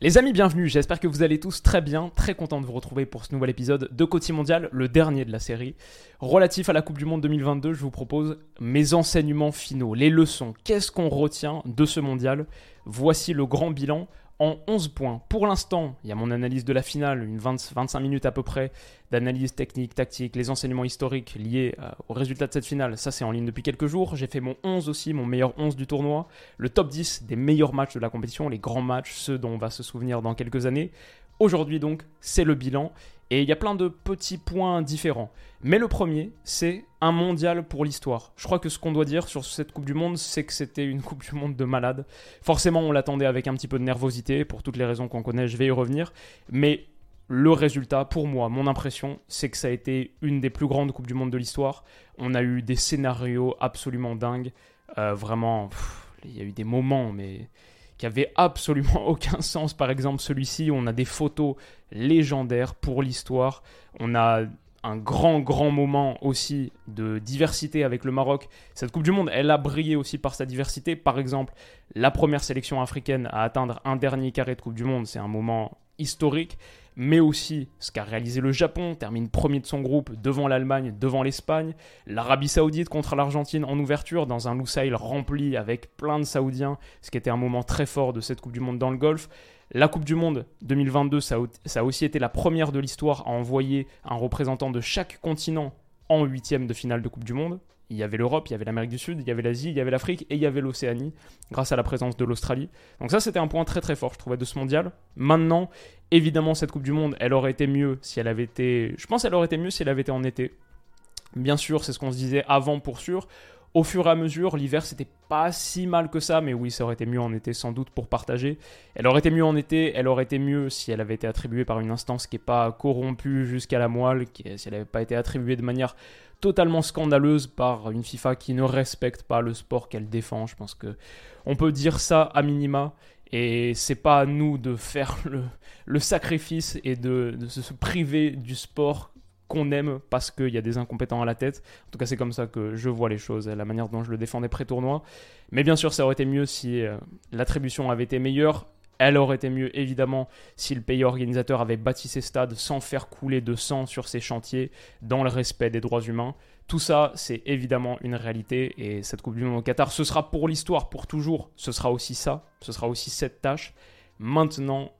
Les amis, bienvenue, j'espère que vous allez tous très bien, très content de vous retrouver pour ce nouvel épisode de Côté Mondial, le dernier de la série. Relatif à la Coupe du Monde 2022, je vous propose mes enseignements finaux, les leçons, qu'est-ce qu'on retient de ce mondial? Voici le grand bilan en 11 points. Pour l'instant, il y a mon analyse de la finale, une 25 minutes à peu près d'analyse technique, tactique, les enseignements historiques liés euh, au résultat de cette finale. Ça, c'est en ligne depuis quelques jours. J'ai fait mon 11 aussi, mon meilleur 11 du tournoi, le top 10 des meilleurs matchs de la compétition, les grands matchs, ceux dont on va se souvenir dans quelques années. Aujourd'hui donc, c'est le bilan. Et il y a plein de petits points différents. Mais le premier, c'est un mondial pour l'histoire. Je crois que ce qu'on doit dire sur cette Coupe du Monde, c'est que c'était une Coupe du Monde de malade. Forcément, on l'attendait avec un petit peu de nervosité, pour toutes les raisons qu'on connaît, je vais y revenir. Mais le résultat, pour moi, mon impression, c'est que ça a été une des plus grandes Coupes du Monde de l'histoire. On a eu des scénarios absolument dingues. Euh, vraiment, il y a eu des moments, mais qui avait absolument aucun sens. Par exemple, celui-ci, on a des photos légendaires pour l'histoire. On a un grand, grand moment aussi de diversité avec le Maroc. Cette Coupe du Monde, elle a brillé aussi par sa diversité. Par exemple, la première sélection africaine à atteindre un dernier carré de Coupe du Monde, c'est un moment historique mais aussi ce qu'a réalisé le Japon, termine premier de son groupe devant l'Allemagne, devant l'Espagne, l'Arabie Saoudite contre l'Argentine en ouverture dans un Lusail rempli avec plein de Saoudiens, ce qui était un moment très fort de cette Coupe du Monde dans le golf. La Coupe du Monde 2022, ça a aussi été la première de l'histoire à envoyer un représentant de chaque continent en huitième de finale de Coupe du Monde. Il y avait l'Europe, il y avait l'Amérique du Sud, il y avait l'Asie, il y avait l'Afrique et il y avait l'Océanie, grâce à la présence de l'Australie. Donc ça, c'était un point très très fort, je trouvais, de ce mondial. Maintenant, évidemment, cette Coupe du Monde, elle aurait été mieux si elle avait été... Je pense qu'elle aurait été mieux si elle avait été en été. Bien sûr, c'est ce qu'on se disait avant pour sûr. Au fur et à mesure, l'hiver, c'était pas si mal que ça, mais oui, ça aurait été mieux en été sans doute pour partager. Elle aurait été mieux en été, elle aurait été mieux si elle avait été attribuée par une instance qui n'est pas corrompue jusqu'à la moelle, si elle n'avait pas été attribuée de manière totalement scandaleuse par une FIFA qui ne respecte pas le sport qu'elle défend. Je pense que on peut dire ça à minima. Et c'est pas à nous de faire le, sacrifice et de, se priver du sport qu'on aime parce qu'il y a des incompétents à la tête. En tout cas, c'est comme ça que je vois les choses, la manière dont je le défendais pré-tournoi. Mais bien sûr, ça aurait été mieux si euh, l'attribution avait été meilleure. Elle aurait été mieux, évidemment, si le pays organisateur avait bâti ses stades sans faire couler de sang sur ses chantiers, dans le respect des droits humains. Tout ça, c'est évidemment une réalité, et cette Coupe du Monde au Qatar, ce sera pour l'histoire, pour toujours, ce sera aussi ça, ce sera aussi cette tâche. Maintenant,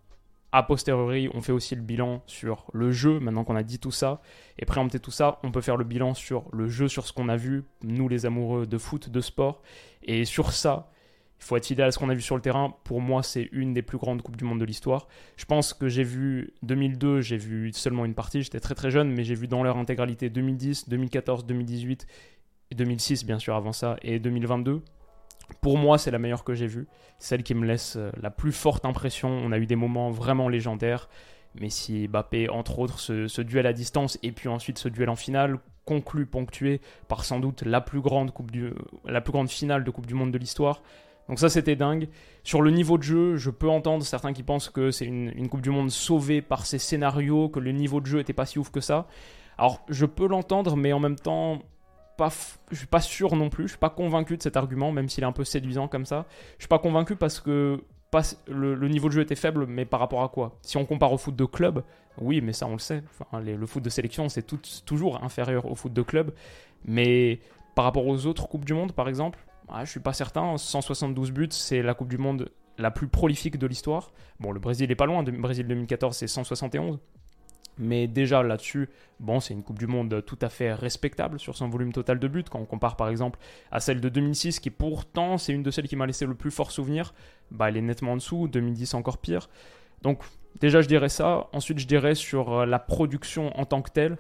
a posteriori, on fait aussi le bilan sur le jeu, maintenant qu'on a dit tout ça, et préempté tout ça, on peut faire le bilan sur le jeu, sur ce qu'on a vu, nous les amoureux de foot, de sport, et sur ça, il faut être fidèle à ce qu'on a vu sur le terrain. Pour moi, c'est une des plus grandes Coupes du Monde de l'histoire. Je pense que j'ai vu 2002, j'ai vu seulement une partie, j'étais très très jeune, mais j'ai vu dans leur intégralité 2010, 2014, 2018, 2006 bien sûr avant ça, et 2022. Pour moi, c'est la meilleure que j'ai vue. Celle qui me laisse euh, la plus forte impression. On a eu des moments vraiment légendaires. Messi, Mbappé, entre autres, ce, duel à distance et puis ensuite ce duel en finale, conclu, ponctué par sans doute la plus grande, coupe du, la plus grande finale de Coupe du Monde de l'histoire. Donc ça, c'était dingue. Sur le niveau de jeu, je peux entendre certains qui pensent que c'est une, Coupe du Monde sauvée par ces scénarios, que le niveau de jeu était pas si ouf que ça. Alors, je peux l'entendre, mais en même temps, pas, je suis pas sûr non plus. Je suis pas convaincu de cet argument, même s'il est un peu séduisant comme ça. Je suis pas convaincu parce que le, niveau de jeu était faible, mais par rapport à quoi? Si on compare au foot de club, oui, mais ça on le sait. le foot de sélection, c'est toujours inférieur au foot de club. Mais par rapport aux autres Coupes du Monde, par exemple, ah, je suis pas certain. 172 buts, c'est la Coupe du Monde la plus prolifique de l'histoire. Bon, le Brésil est pas loin. Le Brésil 2014, c'est 171. Mais déjà là-dessus, bon, c'est une Coupe du Monde tout à fait respectable sur son volume total de buts. Quand on compare par exemple à celle de 2006, qui pourtant c'est une de celles qui m'a laissé le plus fort souvenir, bah, elle est nettement en dessous. 2010 encore pire. Donc déjà je dirais ça. Ensuite je dirais sur euh, la production en tant que telle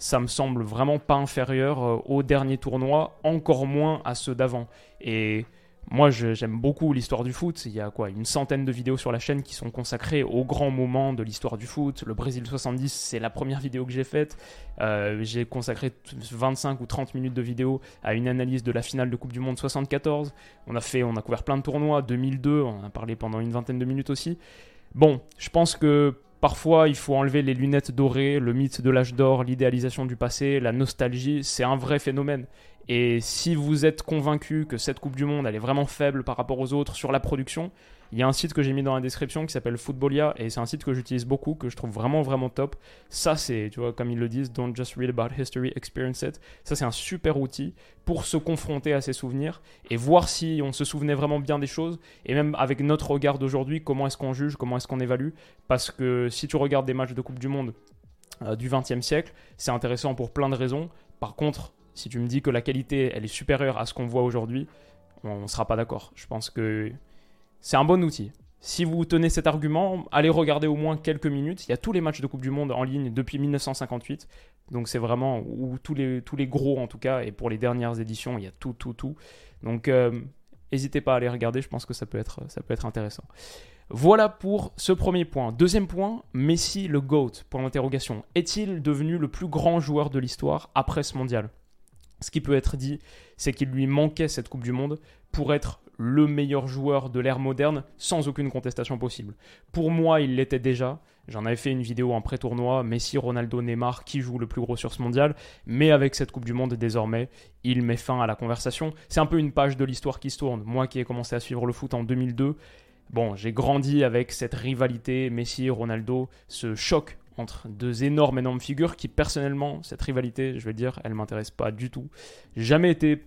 ça me semble vraiment pas inférieur euh, au dernier tournoi, encore moins à ceux d'avant. Et moi, j'aime beaucoup l'histoire du foot. Il y a quoi Une centaine de vidéos sur la chaîne qui sont consacrées aux grands moments de l'histoire du foot. Le Brésil 70, c'est la première vidéo que j'ai faite. Euh, j'ai consacré 25 ou 30 minutes de vidéo à une analyse de la finale de Coupe du Monde 74. On a fait, on a couvert plein de tournois. 2002, on a parlé pendant une vingtaine de minutes aussi. Bon, je pense que Parfois, il faut enlever les lunettes dorées, le mythe de l'âge d'or, l'idéalisation du passé, la nostalgie, c'est un vrai phénomène. Et si vous êtes convaincu que cette Coupe du Monde, elle est vraiment faible par rapport aux autres sur la production, il y a un site que j'ai mis dans la description qui s'appelle Footballia et c'est un site que j'utilise beaucoup, que je trouve vraiment vraiment top. Ça c'est, tu vois, comme ils le disent, don't just read about history, experience it. Ça c'est un super outil pour se confronter à ses souvenirs et voir si on se souvenait vraiment bien des choses et même avec notre regard d'aujourd'hui, comment est-ce qu'on juge, comment est-ce qu'on évalue. Parce que si tu regardes des matchs de Coupe du Monde euh, du 20e siècle, c'est intéressant pour plein de raisons. Par contre, si tu me dis que la qualité, elle est supérieure à ce qu'on voit aujourd'hui, on ne sera pas d'accord. Je pense que c'est un bon outil. Si vous tenez cet argument, allez regarder au moins quelques minutes. Il y a tous les matchs de Coupe du Monde en ligne depuis 1958. Donc c'est vraiment, ou tous les, gros en tout cas, et pour les dernières éditions, il y a tout, tout, tout. Donc euh, n'hésitez pas à aller regarder, je pense que ça peut être, ça peut être intéressant. Voilà pour ce premier point. Deuxième point, Messi le GOAT, pour l'interrogation. Est-il devenu le plus grand joueur de l'histoire après ce mondial? Ce qui peut être dit, c'est qu'il lui manquait cette Coupe du Monde pour être le meilleur joueur de l'ère moderne sans aucune contestation possible. Pour moi, il l'était déjà. J'en avais fait une vidéo en pré-tournoi, Messi, Ronaldo, Neymar, qui joue le plus gros sur ce mondial. Mais avec cette Coupe du Monde, désormais, il met fin à la conversation. C'est un peu une page de l'histoire qui se tourne. Moi qui ai commencé à suivre le foot en 2002, bon, j'ai grandi avec cette rivalité Messi-Ronaldo, ce choc entre deux énormes, énormes figures qui, personnellement, cette rivalité, je vais dire, elle m'intéresse pas du tout. Jamais été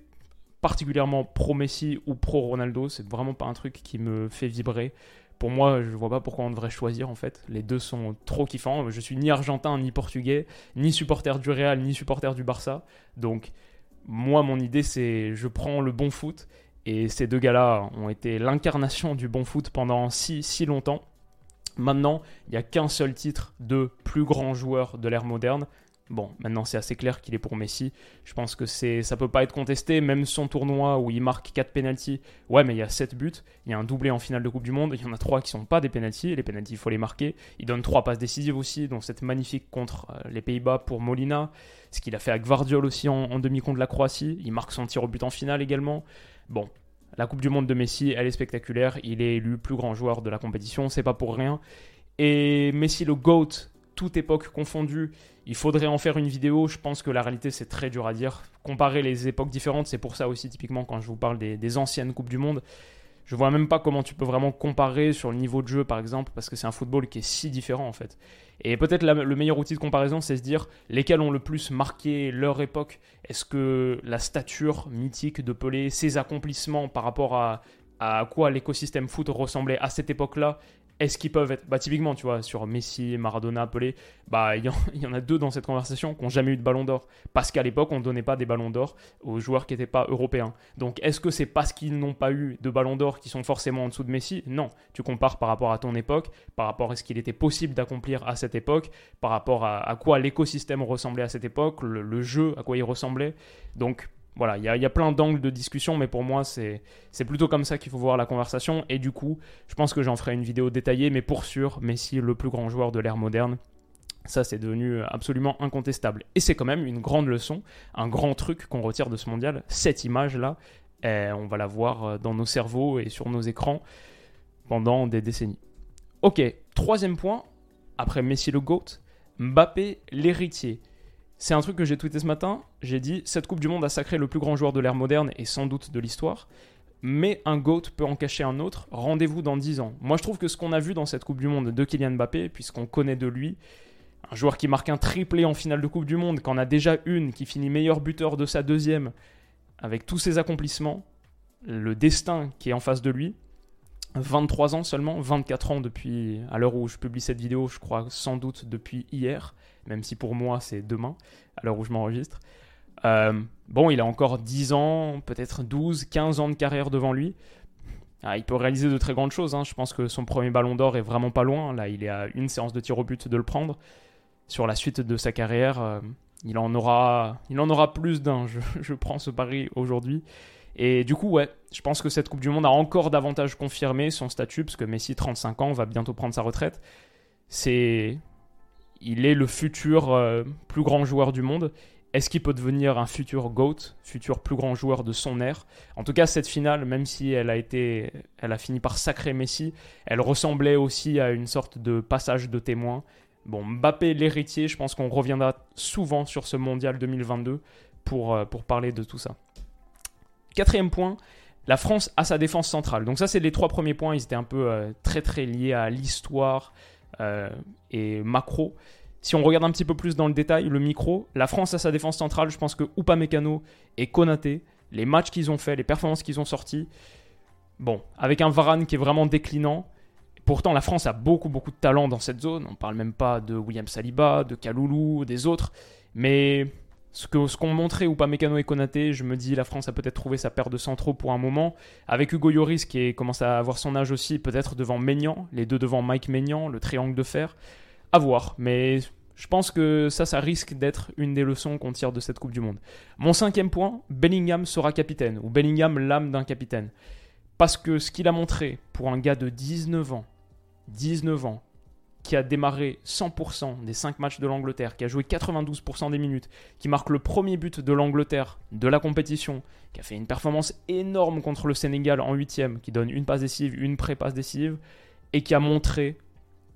particulièrement pro-Messi ou pro-Ronaldo. C'est vraiment pas un truc qui me fait vibrer. Pour moi, je vois pas pourquoi on devrait choisir en fait. Les deux sont trop kiffants. Je suis ni argentin, ni portugais, ni supporter du Real, ni supporter du Barça. Donc, moi, mon idée, c'est je prends le bon foot. Et ces deux gars-là ont été l'incarnation du bon foot pendant si, si longtemps. Maintenant, il n'y a qu'un seul titre de plus grand joueur de l'ère moderne. Bon, maintenant c'est assez clair qu'il est pour Messi. Je pense que c'est ça peut pas être contesté. Même son tournoi où il marque 4 penalties, ouais, mais il y a 7 buts. Il y a un doublé en finale de Coupe du Monde. Il y en a 3 qui sont pas des penalties. Les penalties, il faut les marquer. Il donne 3 passes décisives aussi, dont cette magnifique contre euh, les Pays-Bas pour Molina. Ce qu'il a fait avec Vardiol aussi en, en demi contre la Croatie. Il marque son tir au but en finale également. Bon, la Coupe du Monde de Messi, elle est spectaculaire. Il est élu plus grand joueur de la compétition, c'est pas pour rien. Et Messi, le GOAT, toute époque confondue, il faudrait en faire une vidéo. Je pense que la réalité, c'est très dur à dire. Comparer les époques différentes, c'est pour ça aussi, typiquement, quand je vous parle des, anciennes Coupes du Monde, je vois même pas comment tu peux vraiment comparer sur le niveau de jeu, par exemple, parce que c'est un football qui est si différent, en fait. Et peut-être le meilleur outil de comparaison, c'est se dire lesquels ont le plus marqué leur époque? Est-ce que la stature mythique de Pelé, ses accomplissements par rapport à, à quoi l'écosystème foot ressemblait à cette époque-là? Est-ce qu'ils peuvent être. Bah, typiquement, tu vois, sur Messi, Maradona, Pelé, bah, il y, en a deux dans cette conversation qui n'ont jamais eu de ballon d'or. Parce qu'à l'époque, on ne donnait pas des ballons d'or aux joueurs qui n'étaient pas européens. Donc, est-ce que c'est parce qu'ils n'ont pas eu de ballon d'or qui sont forcément en dessous de Messi? Non. Tu compares par rapport à ton époque, par rapport à ce qu'il était possible d'accomplir à cette époque, par rapport à, quoi l'écosystème ressemblait à cette époque, le, le jeu, à quoi il ressemblait. Donc, voilà, il y, a plein d'angles de discussion, mais pour moi, c'est plutôt comme ça qu'il faut voir la conversation. Et du coup, je pense que j'en ferai une vidéo détaillée, mais pour sûr, Messi, le plus grand joueur de l'ère moderne, ça, c'est devenu absolument incontestable. Et c'est quand même une grande leçon, un grand truc qu'on retire de ce mondial. Cette image-là, eh, on va la voir euh, dans nos cerveaux et sur nos écrans pendant des décennies. Ok, troisième point, après Messi le GOAT, Mbappé l'héritier. C'est un truc que j'ai tweeté ce matin. J'ai dit cette Coupe du Monde a sacré le plus grand joueur de l'ère moderne et sans doute de l'histoire. Mais un GOAT peut en cacher un autre. Rendez-vous dans 10 ans. Moi, je trouve que ce qu'on a vu dans cette Coupe du Monde de Kylian Mbappé, puisqu'on connaît de lui, un joueur qui marque un triplé en finale de Coupe du Monde, qu'en a déjà une, qui finit meilleur buteur de sa deuxième, avec tous ses accomplissements, le destin qui est en face de lui, 23 ans seulement, 24 ans depuis, à l'heure où je publie cette vidéo, je crois sans doute depuis hier, même si pour moi c'est demain, à l'heure où je m'enregistre. Euh, bon, il a encore 10 ans, peut-être 12, 15 ans de carrière devant lui. Ah, il peut réaliser de très grandes choses. Hein. Je pense que son premier ballon d'or est vraiment pas loin. Là, il est à une séance de tir au but de le prendre. Sur la suite de sa carrière, euh, il, en aura, il en aura plus d'un. Je, je prends ce pari aujourd'hui. Et du coup, ouais, je pense que cette Coupe du Monde a encore davantage confirmé son statut, parce que Messi, 35 ans, va bientôt prendre sa retraite. C'est. Il est le futur euh, plus grand joueur du monde. Est-ce qu'il peut devenir un futur GOAT, futur plus grand joueur de son ère En tout cas, cette finale, même si elle a été, elle a fini par sacrer Messi, elle ressemblait aussi à une sorte de passage de témoin. Bon, Mbappé, l'héritier, je pense qu'on reviendra souvent sur ce mondial 2022 pour, euh, pour parler de tout ça. Quatrième point, la France a sa défense centrale. Donc ça, c'est les trois premiers points. Ils étaient un peu euh, très très liés à l'histoire et macro. Si on regarde un petit peu plus dans le détail, le micro, la France a sa défense centrale. Je pense que Upamecano et Konaté, les matchs qu'ils ont fait, les performances qu'ils ont sorties, bon, avec un Varane qui est vraiment déclinant. Pourtant, la France a beaucoup beaucoup de talent dans cette zone. On parle même pas de William Saliba, de Kaloulou, des autres. Mais ce qu'ont ce qu'ont montré Upamecano et Konaté, je me dis la France a peut-être trouvé sa paire de centraux pour un moment. Avec Hugo Lloris qui commence à avoir son âge aussi, peut-être devant Maignan, les deux devant Mike Maignan, le triangle de fer. À voir, mais je pense que ça, ça risque d'être une des leçons qu'on tire de cette Coupe du Monde. Mon cinquième point, Bellingham sera capitaine, ou Bellingham l'âme d'un capitaine. Parce que ce qu'il a montré pour un gars de 19 ans, 19 ans, qui a démarré 100% des 5 matchs de l'Angleterre, qui a joué 92% des minutes, qui marque le premier but de l'Angleterre de la compétition, qui a fait une performance énorme contre le Sénégal en 8 qui donne une passe décisive, une pré-passe décisive, et qui a montré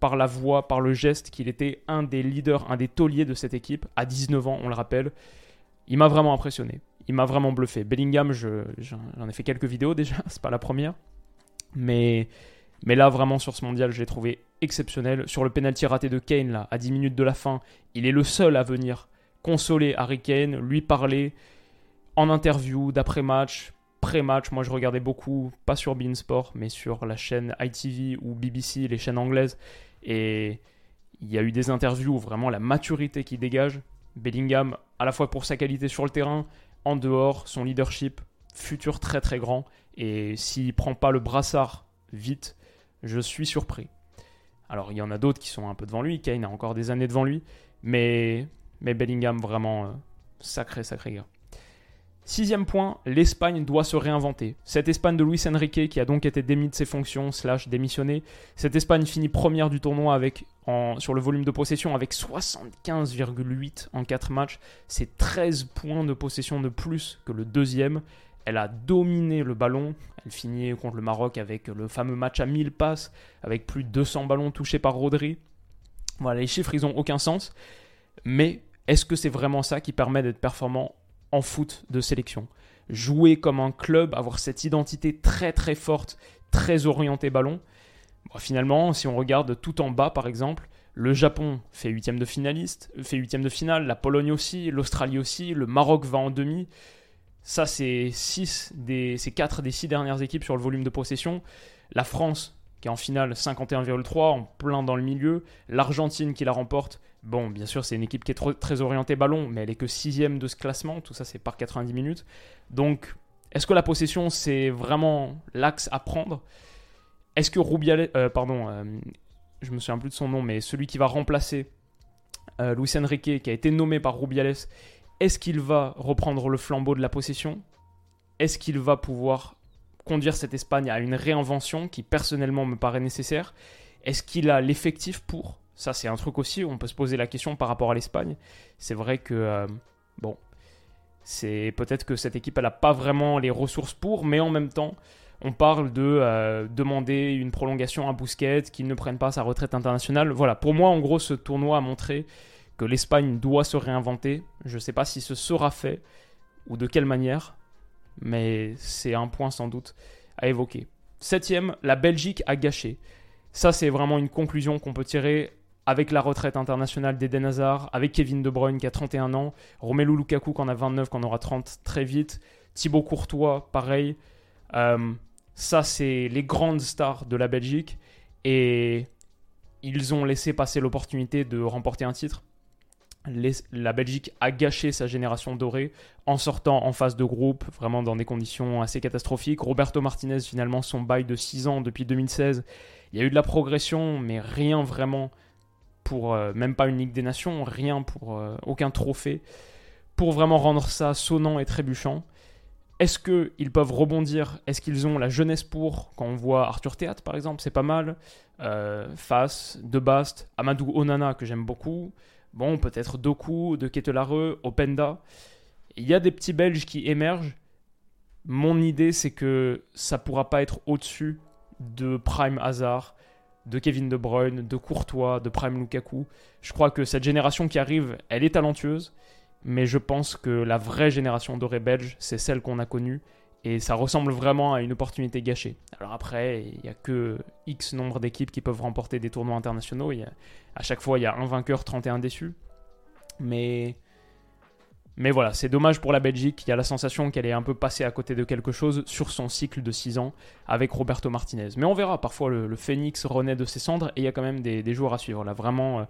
par la voix, par le geste, qu'il était un des leaders, un des tauliers de cette équipe, à 19 ans, on le rappelle. Il m'a vraiment impressionné. Il m'a vraiment bluffé. Bellingham, j'en ai fait quelques vidéos déjà, c'est pas la première. Mais, mais là, vraiment, sur ce mondial, je l'ai trouvé exceptionnel. Sur le penalty raté de Kane, là, à 10 minutes de la fin, il est le seul à venir consoler Harry Kane, lui parler en interview, d'après-match, pré-match. Moi, je regardais beaucoup, pas sur Beansport, mais sur la chaîne ITV ou BBC, les chaînes anglaises. Et il y a eu des interviews où vraiment la maturité qui dégage. Bellingham, à la fois pour sa qualité sur le terrain, en dehors, son leadership, futur très très grand. Et s'il prend pas le brassard vite, je suis surpris. Alors il y en a d'autres qui sont un peu devant lui, Kane a encore des années devant lui, mais, Bellingham vraiment euh, sacré sacré gars. Sixième point, l'Espagne doit se réinventer. Cette Espagne de Luis Enrique, qui a donc été démis de ses fonctions, slash démissionné, cette Espagne finit première du tournoi sur le volume de possession avec 75,8 en 4 matchs. C'est 13 points de possession de plus que le deuxième. Elle a dominé le ballon. Elle finit contre le Maroc avec le fameux match à 1000 passes, avec plus de 200 ballons touchés par Rodri. Voilà, les chiffres, ils n'ont aucun sens. Mais est-ce que c'est vraiment ça qui permet d'être performant en foot de sélection? Jouer comme un club, avoir cette identité très très forte, très orientée ballon. finalement, si on regarde tout en bas par exemple, le Japon fait huitième de finaliste, fait huitième de finale, la Pologne aussi, l'Australie aussi, le Maroc va en demi. Ça, c'est six des, c'est quatre des six dernières équipes sur le volume de possession. La France, qui est en finale 51,3, en plein dans le milieu. L'Argentine qui la remporte Bon, bien sûr, c'est une équipe qui est très orientée ballon, mais elle est que sixième de ce classement. Tout ça, c'est par 90 minutes. Donc, est-ce que la possession, c'est vraiment l'axe à prendre? Est-ce que Rubiales, euh, pardon, euh, je me souviens plus de son nom, mais celui qui va remplacer euh, Luis Enrique, qui a été nommé par Rubiales, est-ce qu'il va reprendre le flambeau de la possession? Est-ce qu'il va pouvoir conduire cette Espagne à une réinvention qui personnellement me paraît nécessaire? Est-ce qu'il a l'effectif pour? Ça, c'est un truc aussi on peut se poser la question par rapport à l'Espagne. C'est vrai que, euh, bon, c'est peut-être que cette équipe, elle n'a pas vraiment les ressources pour, mais en même temps, on parle de euh, demander une prolongation à Bousquet, qu'il ne prenne pas sa retraite internationale. Voilà, pour moi, en gros, ce tournoi a montré que l'Espagne doit se réinventer. Je ne sais pas si ce sera fait ou de quelle manière, mais c'est un point sans doute à évoquer. Septième, la Belgique a gâché. Ça, c'est vraiment une conclusion qu'on peut tirer avec la retraite internationale d'Eden Hazard, avec Kevin De Bruyne qui a 31 ans, Romelu Lukaku qui en a 29, qui aura 30 très vite, Thibaut Courtois, pareil. Euh, ça, c'est les grandes stars de la Belgique. Et ils ont laissé passer l'opportunité de remporter un titre. La Belgique a gâché sa génération dorée en sortant en phase de groupe, vraiment dans des conditions assez catastrophiques. Roberto Martinez, finalement, son bail de 6 ans depuis 2016. Il y a eu de la progression, mais rien vraiment pour euh, même pas une Ligue des Nations, rien pour euh, aucun trophée, pour vraiment rendre ça sonnant et trébuchant. Est-ce qu'ils peuvent rebondir? Est-ce qu'ils ont la jeunesse pour? Quand on voit Arthur Théâtre, par exemple, c'est pas mal. Euh, Face, De Bast, Amadou Onana, que j'aime beaucoup. Bon, peut-être Doku, De Ketelare, Openda. Il y a des petits Belges qui émergent. Mon idée, c'est que ça pourra pas être au-dessus de Prime Hazard, de Kevin De Bruyne, de Courtois, de Prime Lukaku. Je crois que cette génération qui arrive, elle est talentueuse, mais je pense que la vraie génération dorée belge, c'est celle qu'on a connue, et ça ressemble vraiment à une opportunité gâchée. Alors après, il n'y a que X nombre d'équipes qui peuvent remporter des tournois internationaux, à chaque fois il y a un vainqueur, 31 déçus, mais mais voilà, c'est dommage pour la Belgique. Il y a la sensation qu'elle est un peu passée à côté de quelque chose sur son cycle de 6 ans avec Roberto Martinez. Mais on verra, parfois le, phénix renaît de ses cendres et il y a quand même des, joueurs à suivre. Là, vraiment, euh,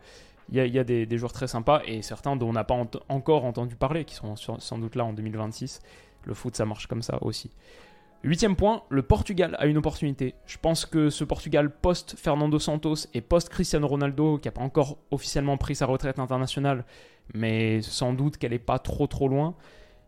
il y a, des, joueurs très sympas et certains dont on n'a pas encore entendu parler, qui sont sans doute là en 2026. Le foot, ça marche comme ça aussi. Huitième point, le Portugal a une opportunité. Je pense que ce Portugal post-Fernando Santos et post-Cristiano Ronaldo, qui n'a pas encore officiellement pris sa retraite internationale, mais sans doute qu'elle n'est pas trop trop loin,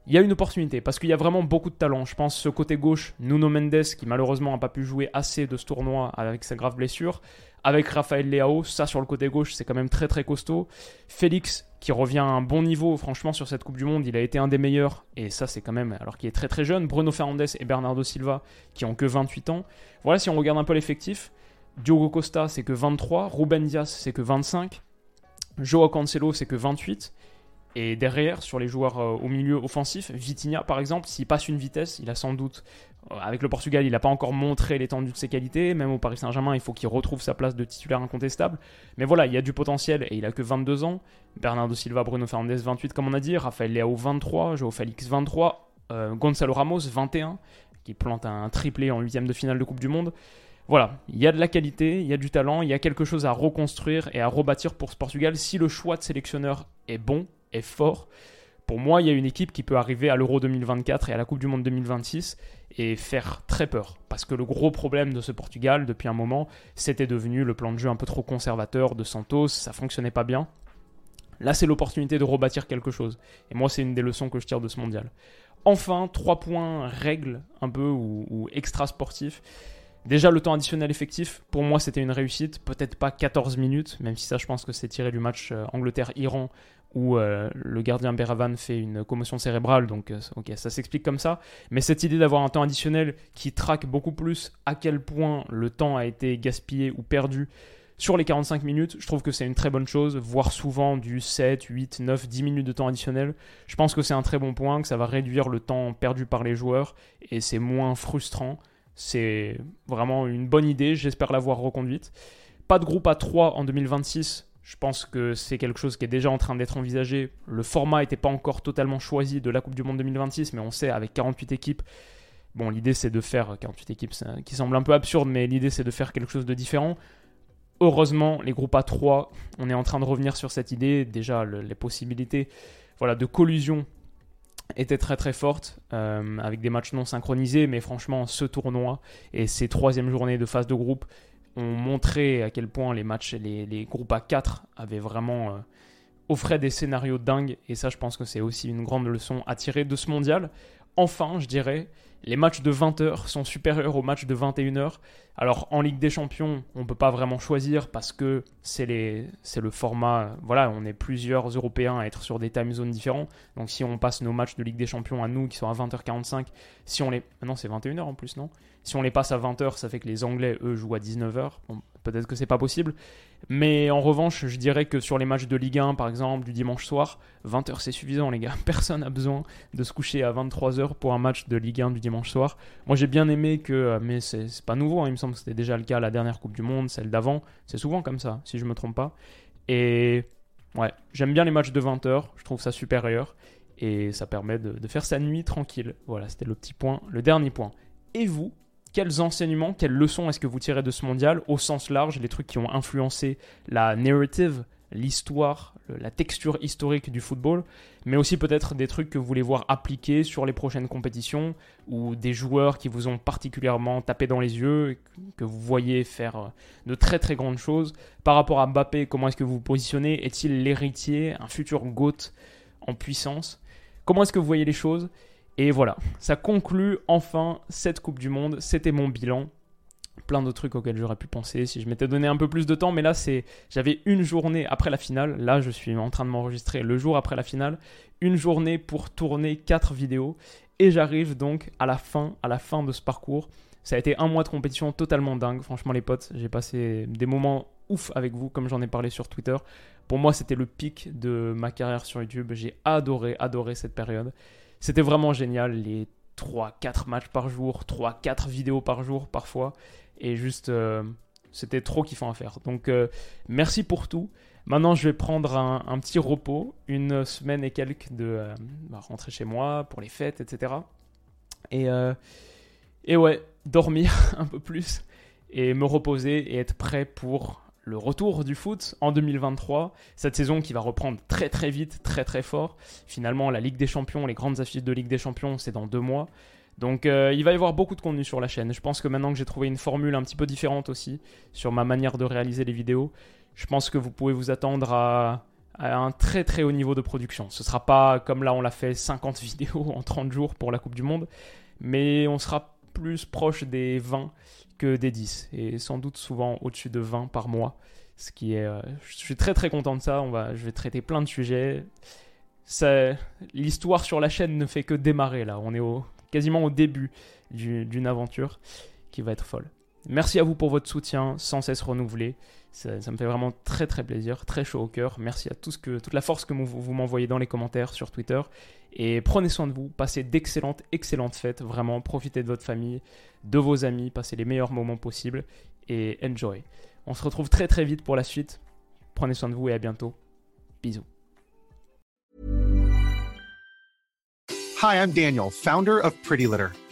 il y a une opportunité parce qu'il y a vraiment beaucoup de talent. Je pense ce côté gauche, Nuno Mendes, qui malheureusement n'a pas pu jouer assez de ce tournoi avec sa grave blessure, avec Rafael Leao, ça sur le côté gauche, c'est quand même très très costaud. Félix, qui revient à un bon niveau, franchement, sur cette Coupe du Monde, il a été un des meilleurs, et ça c'est quand même, alors qu'il est très très jeune. Bruno Fernandes et Bernardo Silva, qui ont que 28 ans. Voilà, si on regarde un peu l'effectif, Diogo Costa, c'est que 23, Ruben Diaz, c'est que 25, Joao Cancelo, c'est que 28. Et derrière, sur les joueurs euh, au milieu offensif, Vitinha par exemple, s'il passe une vitesse, il a sans doute, euh, avec le Portugal, il n'a pas encore montré l'étendue de ses qualités. Même au Paris Saint-Germain, il faut qu'il retrouve sa place de titulaire incontestable. Mais voilà, il y a du potentiel et il a que 22 ans. Bernardo Silva, Bruno Fernandes, 28 comme on a dit. Raphaël Leao, 23. Joao Félix, 23. Euh, Gonzalo Ramos, 21. Qui plante un triplé en huitième de finale de Coupe du Monde. Voilà, il y a de la qualité, il y a du talent, il y a quelque chose à reconstruire et à rebâtir pour ce Portugal si le choix de sélectionneur est bon, est fort. Pour moi, il y a une équipe qui peut arriver à l'Euro 2024 et à la Coupe du Monde 2026 et faire très peur. Parce que le gros problème de ce Portugal, depuis un moment, c'était devenu le plan de jeu un peu trop conservateur de Santos, ça fonctionnait pas bien. Là, c'est l'opportunité de rebâtir quelque chose. Et moi, c'est une des leçons que je tire de ce mondial. Enfin, trois points règles un peu ou, ou extra sportifs. Déjà, le temps additionnel effectif, pour moi, c'était une réussite. Peut-être pas 14 minutes, même si ça, je pense que c'est tiré du match euh, Angleterre-Iran où euh, le gardien Beravan fait une commotion cérébrale, donc euh, ok, ça s'explique comme ça. Mais cette idée d'avoir un temps additionnel qui traque beaucoup plus à quel point le temps a été gaspillé ou perdu sur les 45 minutes, je trouve que c'est une très bonne chose, voire souvent du 7, 8, 9, 10 minutes de temps additionnel. Je pense que c'est un très bon point, que ça va réduire le temps perdu par les joueurs et c'est moins frustrant. C'est vraiment une bonne idée, j'espère l'avoir reconduite. Pas de groupe à 3 en 2026, je pense que c'est quelque chose qui est déjà en train d'être envisagé. Le format n'était pas encore totalement choisi de la Coupe du Monde 2026, mais on sait avec 48 équipes. Bon, l'idée c'est de faire 48 équipes, qui semble un peu absurde, mais l'idée c'est de faire quelque chose de différent. Heureusement, les groupes A3, on est en train de revenir sur cette idée. Déjà, les possibilités voilà, de collusion étaient très très fortes, euh, avec des matchs non synchronisés, mais franchement, ce tournoi et ces troisième journées de phase de groupe, ont montré à quel point les matchs, les, les groupes à 4 avaient vraiment euh, offraient des scénarios dingues. Et ça, je pense que c'est aussi une grande leçon à tirer de ce mondial. Enfin, je dirais, les matchs de 20h sont supérieurs aux matchs de 21h. Alors en Ligue des Champions, on ne peut pas vraiment choisir parce que c'est le format. Voilà, on est plusieurs Européens à être sur des time zones différents. Donc si on passe nos matchs de Ligue des Champions à nous qui sont à 20h45, si on les. Non, c'est 21h en plus, non? Si on les passe à 20h, ça fait que les Anglais, eux, jouent à 19h. Peut-être que c'est pas possible. Mais en revanche, je dirais que sur les matchs de Ligue 1, par exemple, du dimanche soir, 20h c'est suffisant, les gars. Personne n'a besoin de se coucher à 23h pour un match de Ligue 1 du dimanche soir. Moi, j'ai bien aimé que, euh, mais c'est pas nouveau, hein, il me semble que c'était déjà le cas la dernière Coupe du Monde, celle d'avant. C'est souvent comme ça, si je me trompe pas. Et ouais, j'aime bien les matchs de 20h, je trouve ça supérieur. Et ça permet de faire sa nuit tranquille. Voilà, c'était le petit point, le dernier point. Et vous, quels enseignements, quelles leçons est-ce que vous tirez de ce mondial au sens large, les trucs qui ont influencé la narrative, l'histoire, la texture historique du football, mais aussi peut-être des trucs que vous voulez voir appliqués sur les prochaines compétitions ou des joueurs qui vous ont particulièrement tapé dans les yeux, que vous voyez faire euh, de très très grandes choses. Par rapport à Mbappé, comment est-ce que vous vous positionnez? Est-il l'héritier, un futur GOAT en puissance? Comment est-ce que vous voyez les choses? Et voilà, ça conclut enfin cette Coupe du Monde. C'était mon bilan. Plein d'autres trucs auxquels j'aurais pu penser si je m'étais donné un peu plus de temps. Mais là, c'est, j'avais une journée après la finale. Là, je suis en train de m'enregistrer le jour après la finale. Une journée pour tourner quatre vidéos. Et j'arrive donc fin, à la fin de ce parcours. Ça a été un mois de compétition totalement dingue. Franchement, les potes, j'ai passé des moments ouf avec vous, comme j'en ai parlé sur Twitter. Pour moi, c'était le pic de ma carrière sur YouTube. J'ai adoré, adoré cette période. C'était vraiment génial, les 3-4 matchs par jour, 3-4 vidéos par jour parfois. Et juste, euh, c'était trop kiffant à faire. Donc, euh, merci pour tout. Maintenant, je vais prendre un, petit repos, une semaine et quelques de euh, bah, rentrer chez moi pour les fêtes, etc. Et, et ouais, dormir un peu plus et me reposer et être prêt pour le retour du foot en 2023. Cette saison qui va reprendre très très vite, très très fort. Finalement, la Ligue des Champions, les grandes affiches de Ligue des Champions, c'est dans deux mois. Donc euh, il va y avoir beaucoup de contenu sur la chaîne. Je pense que maintenant que j'ai trouvé une formule un petit peu différente aussi sur ma manière de réaliser les vidéos, je pense que vous pouvez vous attendre à, un très très haut niveau de production. Ce sera pas comme là on l'a fait 50 vidéos en 30 jours pour la Coupe du Monde, mais on sera plus proche des 20 que des 10 et sans doute souvent au-dessus de 20 par mois. Ce qui est, euh, je suis très très content de ça. On va, je vais traiter plein de sujets. L'histoire sur la chaîne ne fait que démarrer là. On est au, quasiment au début d'une aventure qui va être folle. Merci à vous pour votre soutien sans cesse renouvelé. Ça, me fait vraiment très très plaisir, très chaud au cœur. Merci à tous que, toute la force que vous, vous m'envoyez dans les commentaires sur Twitter. Et prenez soin de vous, passez d'excellentes, excellentes fêtes. Vraiment, profitez de votre famille, de vos amis, passez les meilleurs moments possibles et enjoy. On se retrouve très très vite pour la suite. Prenez soin de vous et à bientôt. Bisous. Hi, I'm Daniel, founder of Pretty Litter.